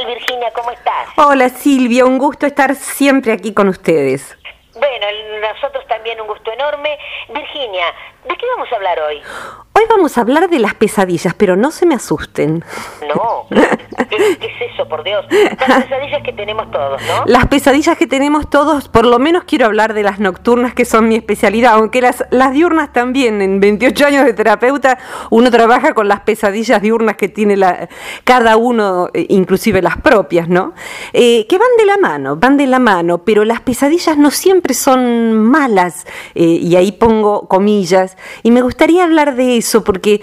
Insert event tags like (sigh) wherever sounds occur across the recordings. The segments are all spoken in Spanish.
tal Virginia? ¿Cómo estás? Hola Silvia, un gusto estar siempre aquí con ustedes. Bueno, nosotros también un gusto enorme. Virginia, ¿de qué vamos a hablar hoy? Hoy vamos a hablar de las pesadillas, pero no se me asusten. No, (laughs) ¿qué, es eso, por Dios? Las pesadillas que tenemos todos, ¿no? Las pesadillas que tenemos todos, por lo menos quiero hablar de las nocturnas, que son mi especialidad, aunque las, las diurnas también, en 28 años de terapeuta, uno trabaja con las pesadillas diurnas que tiene la, cada uno, eh, inclusive las propias, ¿no? Eh, que van de la mano, van de la mano, pero las pesadillas no siempre son malas, eh, y ahí pongo comillas, y me gustaría hablar de eso porque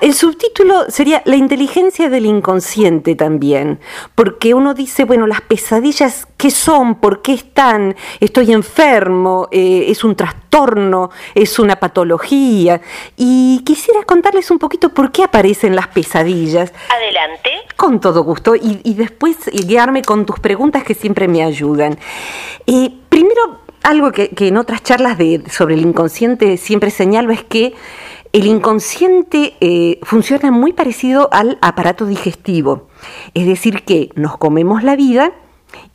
el subtítulo sería La inteligencia del inconsciente también, porque uno dice, bueno, las pesadillas, ¿qué son? ¿Por qué están? ¿Estoy enfermo? Eh, ¿Es un trastorno? ¿Es una patología? Y quisiera contarles un poquito por qué aparecen las pesadillas. Adelante. Con todo gusto, y, después guiarme con tus preguntas que siempre me ayudan. Eh, primero, algo que, en otras charlas de, sobre el inconsciente siempre señalo es que el inconsciente eh, funciona muy parecido al aparato digestivo, es decir, que nos comemos la vida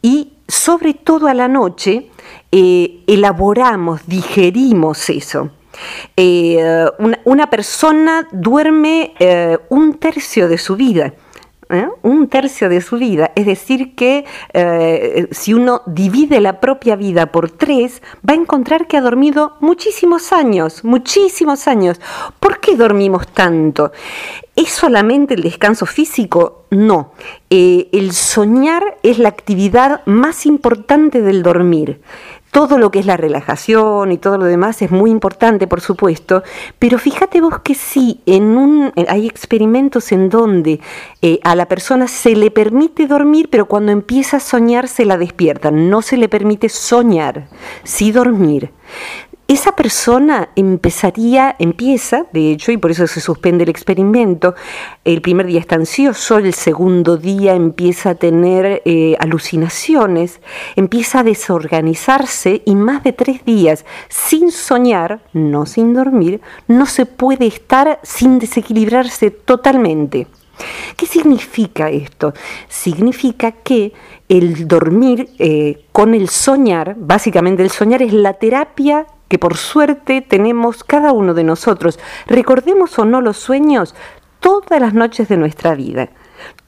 y sobre todo a la noche eh, elaboramos, digerimos eso. Eh, una, persona duerme un tercio de su vida ¿eh? un tercio de su vida. Es decir, que eh, si uno divide la propia vida por tres, va a encontrar que ha dormido muchísimos años, muchísimos años. ¿Por qué dormimos tanto? ¿Es solamente el descanso físico? No. Eh, el soñar es la actividad más importante del dormir todo lo que es la relajación y todo lo demás es muy importante, por supuesto, pero fíjate vos que sí, en un, hay experimentos en donde eh, a la persona se le permite dormir, pero cuando empieza a soñar se la despierta. No se le permite soñar, sí dormir esa persona empezaría, empieza, de hecho, y por eso se suspende el experimento, el primer día está ansioso, el segundo día empieza a tener eh, alucinaciones, empieza a desorganizarse y más de tres días sin soñar, no sin dormir, no se puede estar sin desequilibrarse totalmente. ¿Qué significa esto? Significa que el dormir eh, con el soñar, básicamente el soñar es la terapia que por suerte tenemos cada uno de nosotros. Recordemos o no los sueños todas las noches de nuestra vida.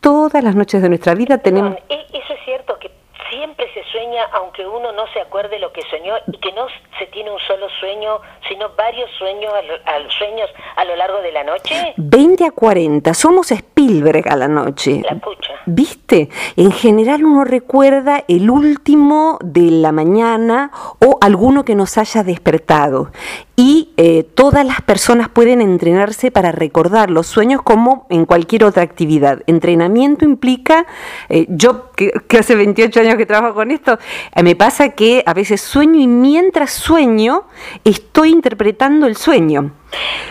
Todas las noches de nuestra vida tenemos... E-, eso es cierto, que siempre se sueña aunque uno no se acuerde lo que soñó y que no se tiene un solo sueño, sino varios sueños a sueños a lo largo de la noche. 20 a 40, somos Spielberg a la noche. La. ¿Viste? En general uno recuerda el último de la mañana o alguno que nos haya despertado y eh, todas las personas pueden entrenarse para recordar los sueños como en cualquier otra actividad. Entrenamiento implica, eh, yo que, hace 28 años que trabajo con esto, eh, me pasa que a veces sueño y mientras sueño estoy interpretando el sueño.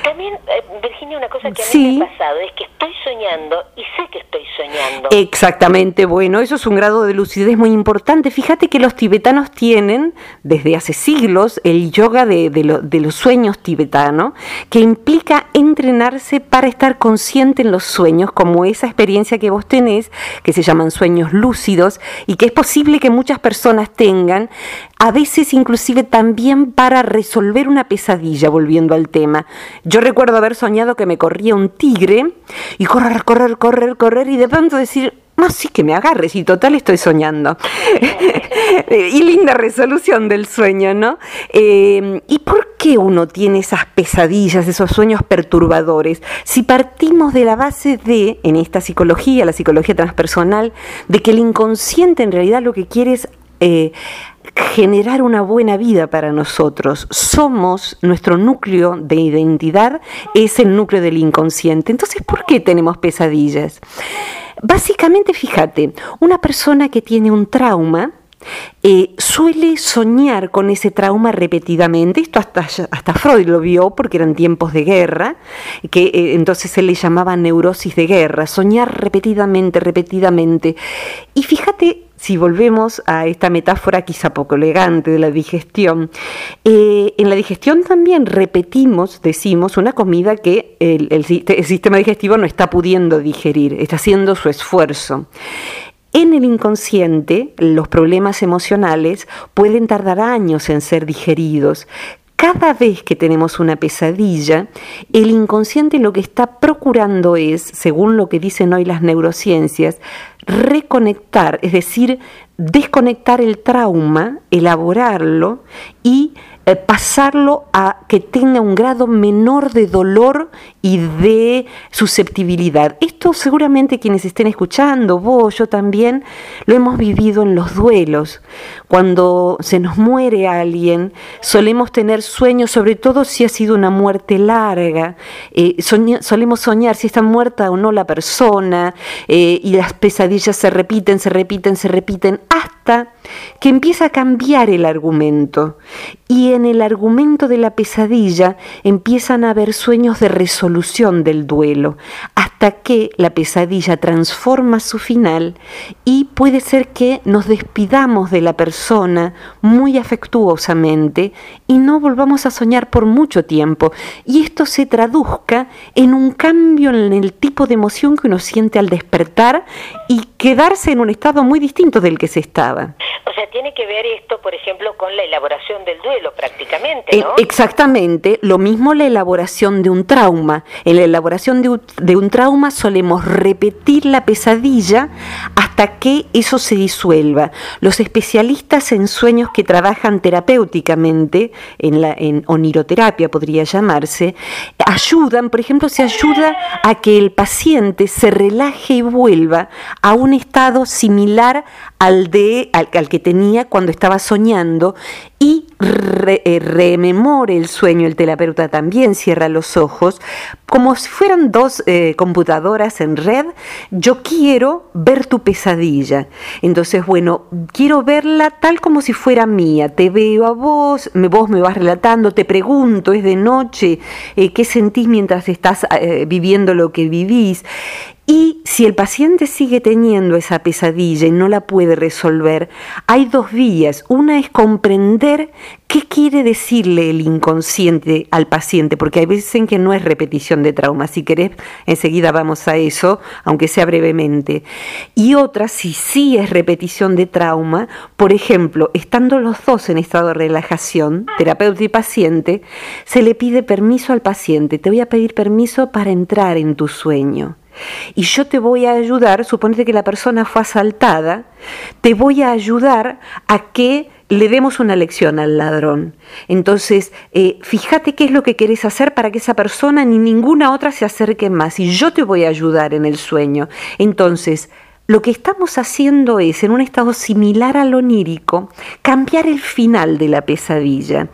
También, Virginia, una cosa que a mí me ha pasado es que estoy soñando y sé que estoy soñando. Exactamente, bueno, eso es un grado de lucidez muy importante. Fíjate que los tibetanos tienen desde hace siglos el yoga de, de los sueños tibetano, que implica entrenarse para estar consciente en los sueños, como esa experiencia que vos tenés, que se llaman sueños lúcidos, y que es posible que muchas personas tengan, a veces inclusive también para resolver una pesadilla, volviendo al tema. Yo recuerdo haber soñado que me corría un tigre y correr, correr, correr, correr, y de pronto decir, no, sí que me agarres y total estoy soñando. (laughs) y linda resolución del sueño, ¿no? Eh, ¿Y por qué uno tiene esas pesadillas, esos sueños perturbadores? Si partimos de la base de, en esta psicología, la psicología transpersonal, de que el inconsciente en realidad lo que quiere es... Eh, generar una buena vida para nosotros. Somos, nuestro núcleo de identidad es el núcleo del inconsciente. Entonces, ¿por qué tenemos pesadillas? Básicamente, fíjate, una persona que tiene un trauma, eh, suele soñar con ese trauma repetidamente. Esto hasta, hasta Freud lo vio porque eran tiempos de guerra, que eh, entonces se le llamaba neurosis de guerra, soñar repetidamente, repetidamente. Y fíjate, si volvemos a esta metáfora quizá poco elegante de la digestión, eh, en la digestión también repetimos, decimos, una comida que el, sistema digestivo no está pudiendo digerir, está haciendo su esfuerzo. En el inconsciente, los problemas emocionales pueden tardar años en ser digeridos. Cada vez que tenemos una pesadilla, el inconsciente lo que está procurando es, según lo que dicen hoy las neurociencias, reconectar, es decir, desconectar el trauma, elaborarlo y eh, pasarlo a que tenga un grado menor de dolor y de susceptibilidad. Esto seguramente quienes estén escuchando, vos, yo también, lo hemos vivido en los duelos. Cuando se nos muere alguien, solemos tener sueños, sobre todo si ha sido una muerte larga, eh, solemos soñar si está muerta o no la persona, eh, y las pesadillas se repiten, se repiten, se repiten, ah que empieza a cambiar el argumento. Y en el argumento de la pesadilla empiezan a haber sueños de resolución del duelo, hasta que la pesadilla transforma su final y puede ser que nos despidamos de la persona muy afectuosamente y no volvamos a soñar por mucho tiempo. Y esto se traduzca en un cambio en el tipo de emoción que uno siente al despertar y quedarse en un estado muy distinto del que se estaba. O sea, tiene que ver esto, por ejemplo, con la elaboración del duelo prácticamente, ¿no? Eh, exactamente, lo mismo la elaboración de un trauma. En la elaboración de un, de un trauma solemos repetir la pesadilla hasta que eso se disuelva. Los especialistas en sueños que trabajan terapéuticamente, en la en oniroterapia podría llamarse, ayudan, por ejemplo, se ayuda a que el paciente se relaje y vuelva a un estado similar al de al, que tenía cuando estaba soñando y eh, rememore el sueño, el terapeuta también cierra los ojos, como si fueran dos eh, computadoras en red, yo quiero ver tu pesadilla. Entonces, bueno, quiero verla tal como si fuera mía. Te veo a vos, vos me vas relatando, te pregunto, es de noche, eh, ¿qué sentís mientras estás viviendo lo que vivís? Y si el paciente sigue teniendo esa pesadilla y no la puede resolver, hay dos vías. Una es comprender qué quiere decirle el inconsciente al paciente, porque hay veces en que no es repetición de trauma. Si querés, enseguida vamos a eso, aunque sea brevemente. Y otra, si sí es repetición de trauma, por ejemplo, estando los dos en estado de relajación, terapeuta y paciente, se le pide permiso al paciente. Te voy a pedir permiso para entrar en tu sueño. Y yo te voy a ayudar, suponete que la persona fue asaltada, te voy a ayudar a que le demos una lección al ladrón. Entonces, eh, fíjate qué es lo que querés hacer para que esa persona ni ninguna otra se acerque más. Y yo te voy a ayudar en el sueño. Entonces, lo que estamos haciendo es, en un estado similar al onírico, cambiar el final de la pesadilla.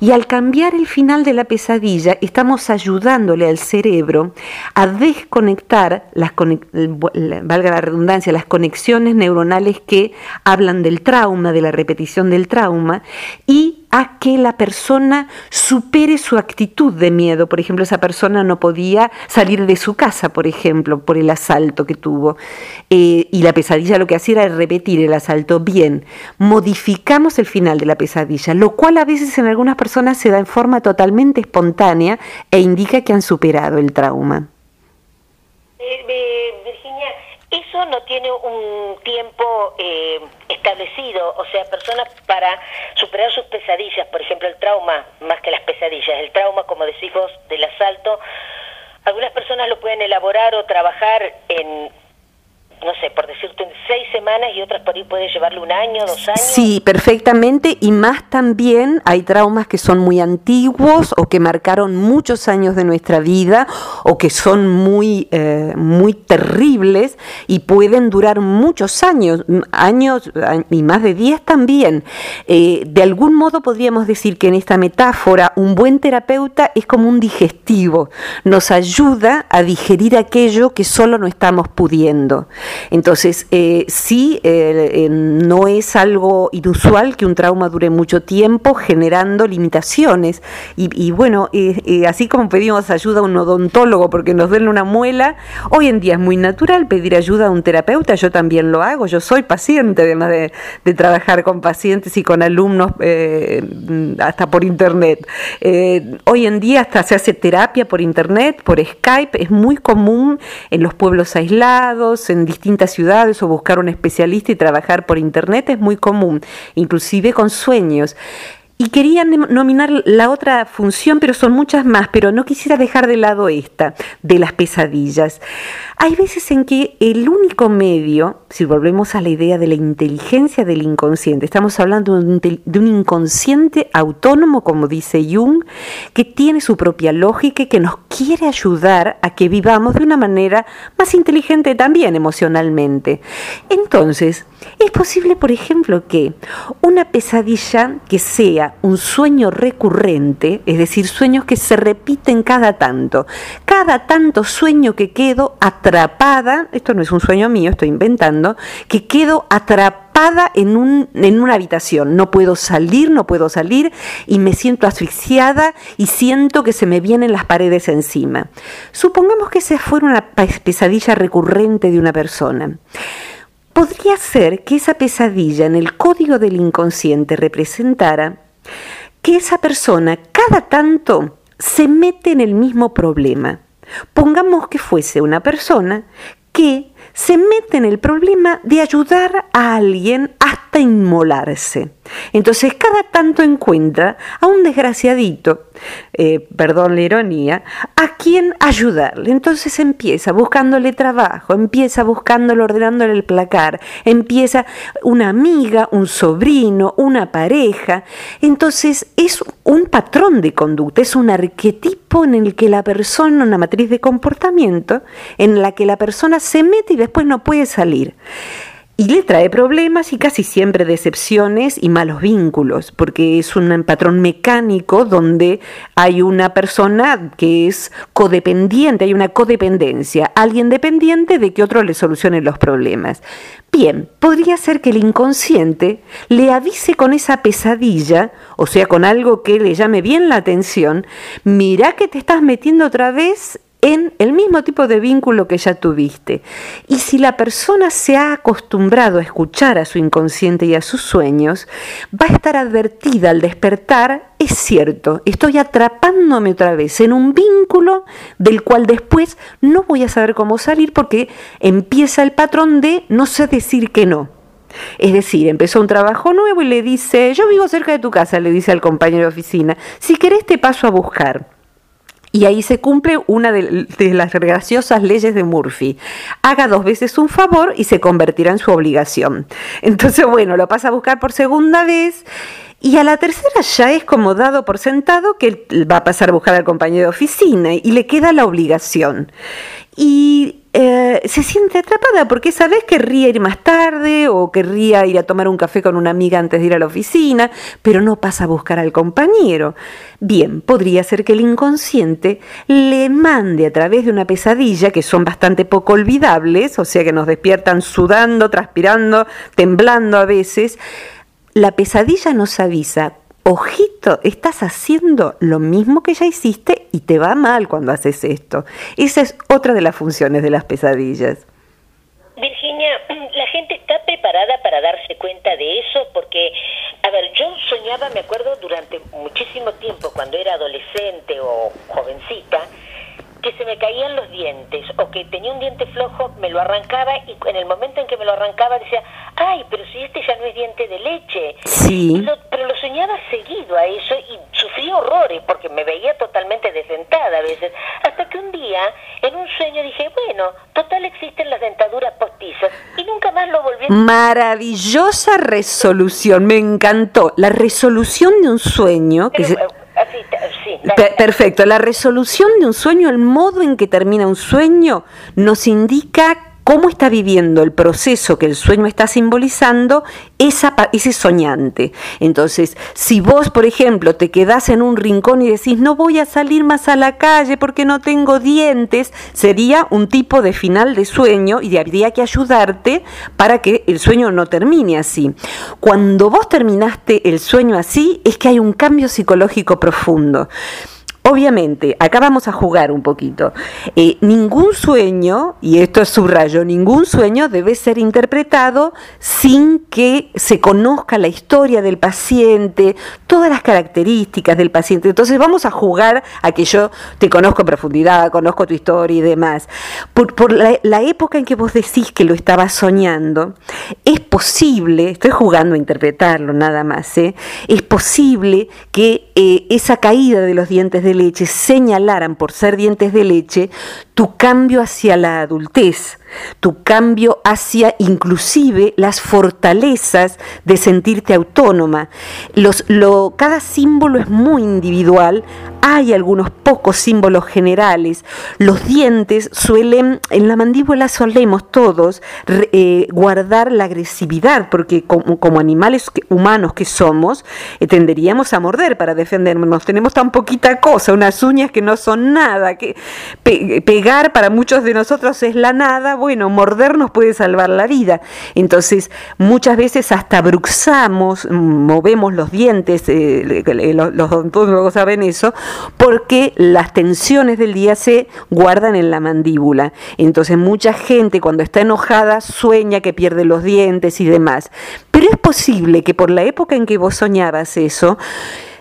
Y al cambiar el final de la pesadilla, estamos ayudándole al cerebro a desconectar, las, valga la redundancia, las conexiones neuronales que hablan del trauma, de la repetición del trauma, y a que la persona supere su actitud de miedo. Por ejemplo, esa persona no podía salir de su casa, por ejemplo, por el asalto que tuvo. Eh, y la pesadilla lo que hacía era repetir el asalto. Bien, modificamos el final de la pesadilla, lo cual a veces en algunas personas se da en forma totalmente espontánea e indica que han superado el trauma. Eh, eh, Virginia, eso no tiene un tiempo eh, establecido, o sea, personas para superar sus pesadillas, por ejemplo, el trauma, más que las pesadillas, el trauma, como decís vos, del asalto, algunas personas lo pueden elaborar o trabajar en no sé, por decirte, en seis semanas y otras por ahí puede llevarle un año, dos años. Sí, perfectamente. Y más también hay traumas que son muy antiguos o que marcaron muchos años de nuestra vida o que son muy, eh, muy terribles y pueden durar muchos años, años y más de diez también. Eh, de algún modo podríamos decir que en esta metáfora un buen terapeuta es como un digestivo, nos ayuda a digerir aquello que solo no estamos pudiendo. Entonces, eh, sí, eh, no es algo inusual que un trauma dure mucho tiempo generando limitaciones. Y, bueno, así como pedimos ayuda a un odontólogo porque nos duele una muela, hoy en día es muy natural pedir ayuda a un terapeuta, yo también lo hago, yo soy paciente, además de, trabajar con pacientes y con alumnos eh, hasta por internet. hoy en día hasta se hace terapia por internet, por Skype, es muy común en los pueblos aislados, en distintas ciudades o buscar un especialista y trabajar por internet es muy común, inclusive con sueños. Y quería nominar la otra función, pero son muchas más, pero no quisiera dejar de lado esta, de las pesadillas. Hay veces en que el único medio, si volvemos a la idea de la inteligencia del inconsciente, estamos hablando de un inconsciente autónomo, como dice Jung, que tiene su propia lógica y que nos quiere ayudar a que vivamos de una manera más inteligente también emocionalmente. Entonces, es posible, por ejemplo, que una pesadilla que sea un sueño recurrente, es decir, sueños que se repiten cada tanto, cada tanto sueño que quedo atrapada, esto no es un sueño mío, estoy inventando, que quedo atrapada en, un, en una habitación. No puedo salir, no puedo salir y me siento asfixiada y siento que se me vienen las paredes encima. Supongamos que esa fuera una pesadilla recurrente de una persona. Podría ser que esa pesadilla en el código del inconsciente representara que esa persona cada tanto se mete en el mismo problema. Pongamos que fuese una persona que se mete en el problema de ayudar a alguien hasta inmolarse. Entonces cada tanto encuentra a un desgraciadito, eh, perdón la ironía, a quien ayudarle. Entonces empieza buscándole trabajo, empieza buscándole, ordenándole el placar, empieza una amiga, un sobrino, una pareja. Entonces es un patrón de conducta, es un arquetipo en el que la persona, una matriz de comportamiento, en la que la persona se mete y después no puede salir. Y le trae problemas y casi siempre decepciones y malos vínculos, porque es un patrón mecánico donde hay una persona que es codependiente, hay una codependencia, alguien dependiente de que otro le solucione los problemas. Bien, podría ser que el inconsciente le avise con esa pesadilla, o sea, con algo que le llame bien la atención, mira que te estás metiendo otra vez en el mismo tipo de vínculo que ya tuviste. Y si la persona se ha acostumbrado a escuchar a su inconsciente y a sus sueños, va a estar advertida al despertar, es cierto, estoy atrapándome otra vez en un vínculo del cual después no voy a saber cómo salir porque empieza el patrón de no sé decir que no. Es decir, empezó un trabajo nuevo y le dice, yo vivo cerca de tu casa, le dice al compañero de oficina, si querés te paso a buscar. Y ahí se cumple una de, las graciosas leyes de Murphy. Haga dos veces un favor y se convertirá en su obligación. Entonces, bueno, lo pasa a buscar por segunda vez. Y a la tercera ya es como dado por sentado que va a pasar a buscar al compañero de oficina y le queda la obligación. Y eh, se siente atrapada porque esa vez querría ir más tarde o querría ir a tomar un café con una amiga antes de ir a la oficina, pero no pasa a buscar al compañero. Bien, podría ser que el inconsciente le mande a través de una pesadilla, que son bastante poco olvidables, o sea que nos despiertan sudando, transpirando, temblando a veces, la pesadilla nos avisa ojito, estás haciendo lo mismo que ya hiciste y te va mal cuando haces esto. Esa es otra de las funciones de las pesadillas. Virginia, (clears throat) la gente está preparada para darse cuenta de eso porque, a ver, yo soñaba, me acuerdo, durante muchísimo tiempo, cuando era adolescente o jovencita, que se me caían los dientes o que tenía un diente flojo, me lo arrancaba y en el momento en que me lo arrancaba decía, ay, pero si este ya no es diente de leche. Sí. pero lo soñaba seguido a eso y sufría horrores porque me veía totalmente desdentada a veces. Hasta que un día, en un sueño, dije, bueno, total existen las dentaduras postizas y nunca más lo volví a... Maravillosa resolución, me encantó. La resolución de un sueño... que eh, perfecto, la resolución de un sueño, el modo en que termina un sueño, nos indica cómo está viviendo el proceso que el sueño está simbolizando esa, ese soñante. Entonces, si vos, por ejemplo, te quedás en un rincón y decís, no voy a salir más a la calle porque no tengo dientes, sería un tipo de final de sueño y habría que ayudarte para que el sueño no termine así. Cuando vos terminaste el sueño así, es que hay un cambio psicológico profundo. Obviamente, acá vamos a jugar un poquito. Eh, ningún sueño, y esto es subrayo, ningún sueño debe ser interpretado sin que se conozca la historia del paciente, todas las características del paciente. Entonces vamos a jugar a que yo te conozco en profundidad, conozco tu historia y demás. Por, la, la época en que vos decís que lo estabas soñando, es posible, estoy jugando a interpretarlo nada más, ¿eh? es posible que eh, esa caída de los dientes de leche señalaran por ser dientes de leche tu cambio hacia la adultez tu cambio hacia inclusive las fortalezas de sentirte autónoma. Los, lo, cada símbolo es muy individual, hay algunos pocos símbolos generales. Los dientes suelen, en la mandíbula solemos todos eh, guardar la agresividad, porque como, animales humanos que somos, eh, tenderíamos a morder para defendernos. Tenemos tan poquita cosa, unas uñas que no son nada, que pegar para muchos de nosotros es la nada bueno, morder nos puede salvar la vida. Entonces, muchas veces hasta bruxamos, movemos los dientes, eh, los, los odontólogos saben eso, porque las tensiones del día se guardan en la mandíbula. Entonces, mucha gente cuando está enojada sueña que pierde los dientes y demás. Pero es posible que por la época en que vos soñabas eso,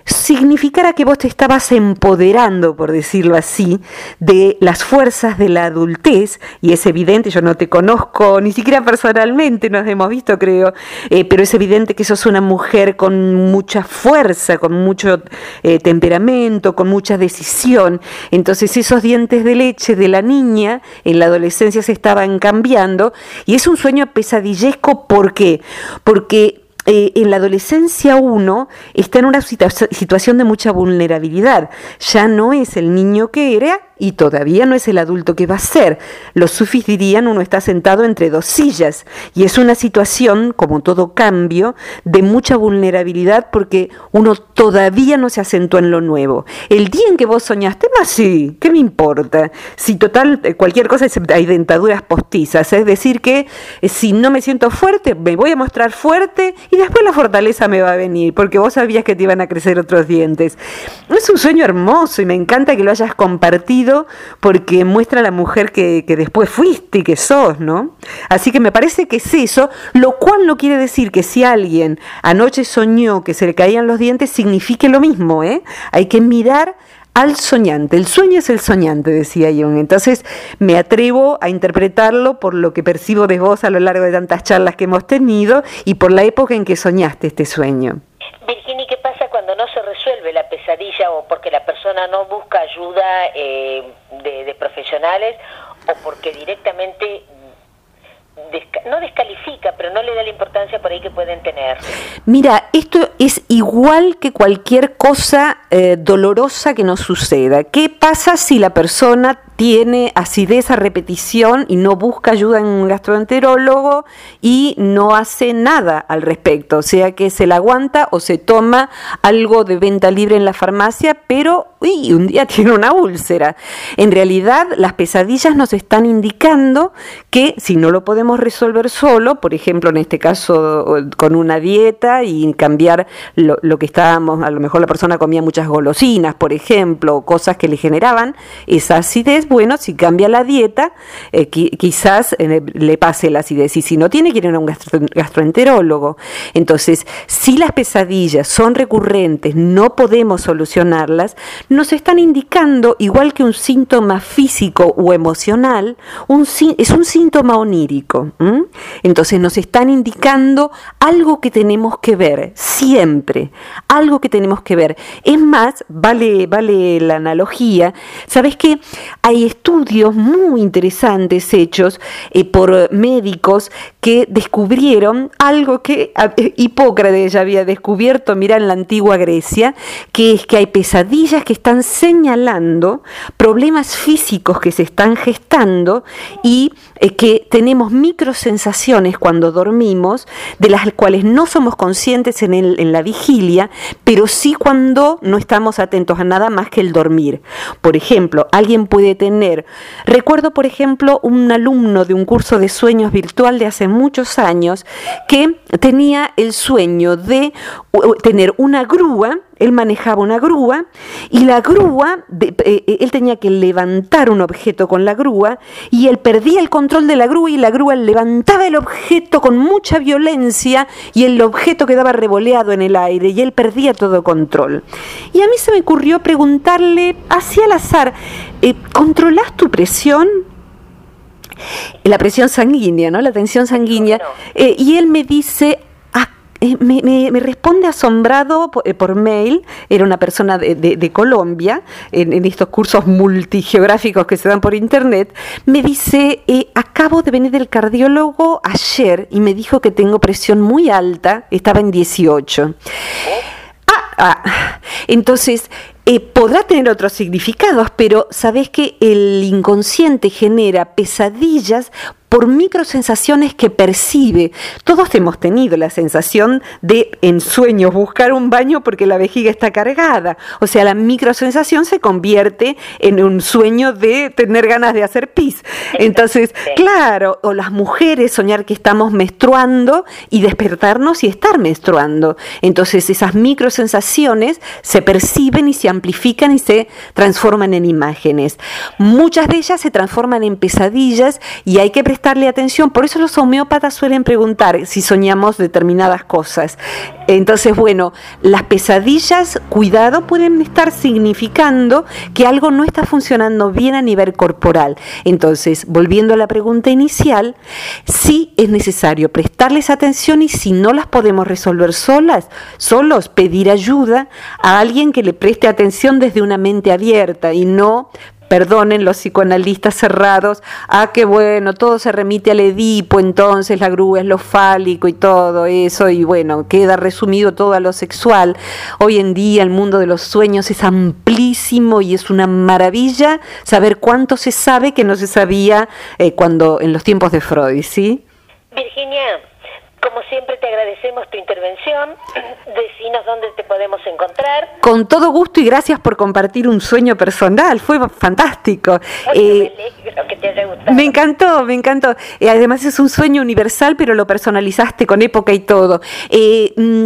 significara que vos te estabas empoderando, por decirlo así, de las fuerzas de la adultez, y es evidente, yo no te conozco ni siquiera personalmente, nos hemos visto creo, eh, pero es evidente que sos una mujer con mucha fuerza, con mucho eh, temperamento, con mucha decisión, entonces esos dientes de leche de la niña en la adolescencia se estaban cambiando, y es un sueño pesadillesco, ¿por qué? Porque eh, en la adolescencia uno está en una situación de mucha vulnerabilidad. Ya no es el niño que era y todavía no es el adulto que va a ser. Los sufis dirían uno está sentado entre dos sillas y es una situación, como todo cambio, de mucha vulnerabilidad porque uno todavía no se acentúa en lo nuevo. El día en que vos soñaste, más sí, ¿qué me importa? Si total, eh, cualquier cosa hay dentaduras postizas, es decir que eh, si no me siento fuerte, me voy a mostrar fuerte y después la fortaleza me va a venir porque vos sabías que te iban a crecer otros dientes. Es un sueño hermoso y me encanta que lo hayas compartido porque muestra a la mujer que, después fuiste y que sos, ¿no? Así que me parece que es eso, lo cual no quiere decir que si alguien anoche soñó que se le caían los dientes, signifique lo mismo, ¿eh? Hay que mirar al soñante. El sueño es el soñante, decía Jung. Entonces me atrevo a interpretarlo por lo que percibo de vos a lo largo de tantas charlas que hemos tenido y por la época en que soñaste este sueño ¿qué pasa cuando no se resuelve o porque la persona no busca ayuda eh, de, profesionales o porque directamente no descalifica, pero no le da la importancia por ahí que pueden tener. Mira, esto es igual que cualquier cosa eh, dolorosa que nos suceda. ¿Qué pasa si la persona tiene acidez a repetición y no busca ayuda en un gastroenterólogo y no hace nada al respecto, o sea que se la aguanta o se toma algo de venta libre en la farmacia, pero uy, un día (laughs) tiene una úlcera. En realidad las pesadillas nos están indicando que si no lo podemos resolver solo, por ejemplo en este caso con una dieta y cambiar lo, lo que estábamos, a lo mejor la persona comía muchas golosinas, por ejemplo, cosas que le generaban esa acidez, bueno, si cambia la dieta, eh, quizás eh, le pase la acidez. Y si no tiene, quiere ir a un gastroenterólogo. Entonces, si las pesadillas son recurrentes, no podemos solucionarlas, nos están indicando, igual que un síntoma físico o emocional, es un síntoma onírico. Entonces, nos están indicando algo que tenemos que ver, siempre, algo que tenemos que ver. Es más, vale, vale la analogía, ¿sabes qué? Hay hay estudios muy interesantes hechos eh, por médicos que descubrieron algo que eh, Hipócrates ya había descubierto, mira, en la antigua Grecia, que es que hay pesadillas que están señalando problemas físicos que se están gestando y eh, que tenemos microsensaciones cuando dormimos, de las cuales no somos conscientes en, en la vigilia, pero sí cuando no estamos atentos a nada más que el dormir. Por ejemplo, alguien puede tener Recuerdo, por ejemplo, un alumno de un curso de sueños virtual de hace muchos años que tenía el sueño de tener una grúa él manejaba una grúa y la grúa, eh, eh, él tenía que levantar un objeto con la grúa y él perdía el control de la grúa y la grúa levantaba el objeto con mucha violencia y el objeto quedaba revoleado en el aire y él perdía todo control. Y a mí se me ocurrió preguntarle, así al azar, eh, ¿controlas tu presión? La presión sanguínea, ¿no? La tensión sanguínea. y él me dice, eh, me, responde asombrado eh, por, mail, era una persona de, Colombia, en, estos cursos multigeográficos que se dan por internet, me dice, eh, acabo de venir del cardiólogo ayer y me dijo que tengo presión muy alta, estaba en 18. Ah, ah, entonces, podrá tener otros significados, pero sabes que el inconsciente genera pesadillas por microsensaciones que percibe. Todos hemos tenido la sensación de en sueños buscar un baño porque la vejiga está cargada. O sea, la microsensación se convierte en un sueño de tener ganas de hacer pis. Entonces, claro, o las mujeres soñar que estamos menstruando y despertarnos y estar menstruando. Entonces, esas microsensaciones se perciben y se amplifican y se transforman en imágenes. Muchas de ellas se transforman en pesadillas y hay que prestar prestarle atención. Por eso los homeópatas suelen preguntar si soñamos determinadas cosas. Entonces, bueno, las pesadillas, cuidado, pueden estar significando que algo no está funcionando bien a nivel corporal. Entonces, volviendo a la pregunta inicial, sí es necesario prestarles atención y si no las podemos resolver solas, solos, pedir ayuda a alguien que le preste atención desde una mente abierta y no perdonen los psicoanalistas cerrados, ah, qué bueno, todo se remite al Edipo, entonces la grúa es lo fálico y todo eso, y bueno, queda resumido todo a lo sexual. Hoy en día el mundo de los sueños es amplísimo y es una maravilla saber cuánto se sabe que no se sabía eh, cuando en los tiempos de Freud, ¿sí? Virginia, como siempre te agradecemos tu intervención. Decinos dónde te podemos encontrar. Con todo gusto y gracias por compartir un sueño personal. Fue fantástico. Eh, me que te haya gustado. Me encantó, me encantó. Eh, además es un sueño universal, pero lo personalizaste con época y todo. Eh, mm,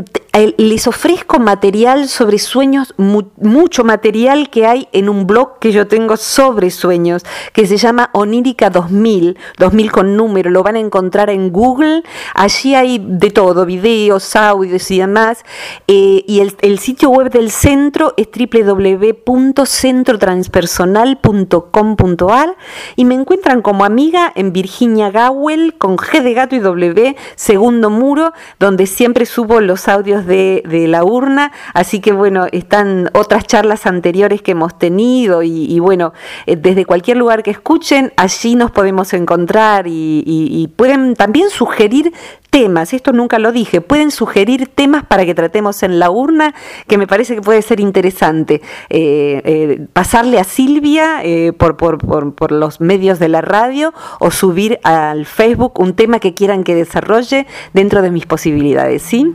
les ofrezco material sobre sueños, mucho material que hay en un blog que yo tengo sobre sueños, que se llama Onírica 2000, 2000 con número. Lo van a encontrar en Google. Allí hay de todo, videos, audios y demás. Eh, y el, sitio web del centro es www.centrotranspersonal.com.ar y me encuentran como amiga en Virginia Gawel con G de gato y W, segundo muro, donde siempre subo los audios de, la urna. Así que bueno, están otras charlas anteriores que hemos tenido y, bueno, eh, desde cualquier lugar que escuchen, allí nos podemos encontrar y pueden también sugerir temas, esto nunca lo dije, pueden sugerir temas para que tratemos en la urna, que me parece que puede ser interesante. Eh, eh, pasarle a Silvia eh, por, por, por, los medios de la radio o subir al Facebook un tema que quieran que desarrolle dentro de mis posibilidades, ¿sí?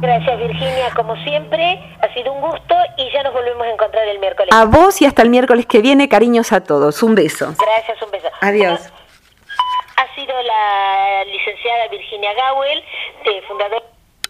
Gracias Virginia, como siempre, ha sido un gusto y ya nos volvemos a encontrar el miércoles. A vos y hasta el miércoles que viene, cariños a todos. Un beso. Gracias, un beso. Adiós ha sido la licenciada Virginia Gawel, fundadora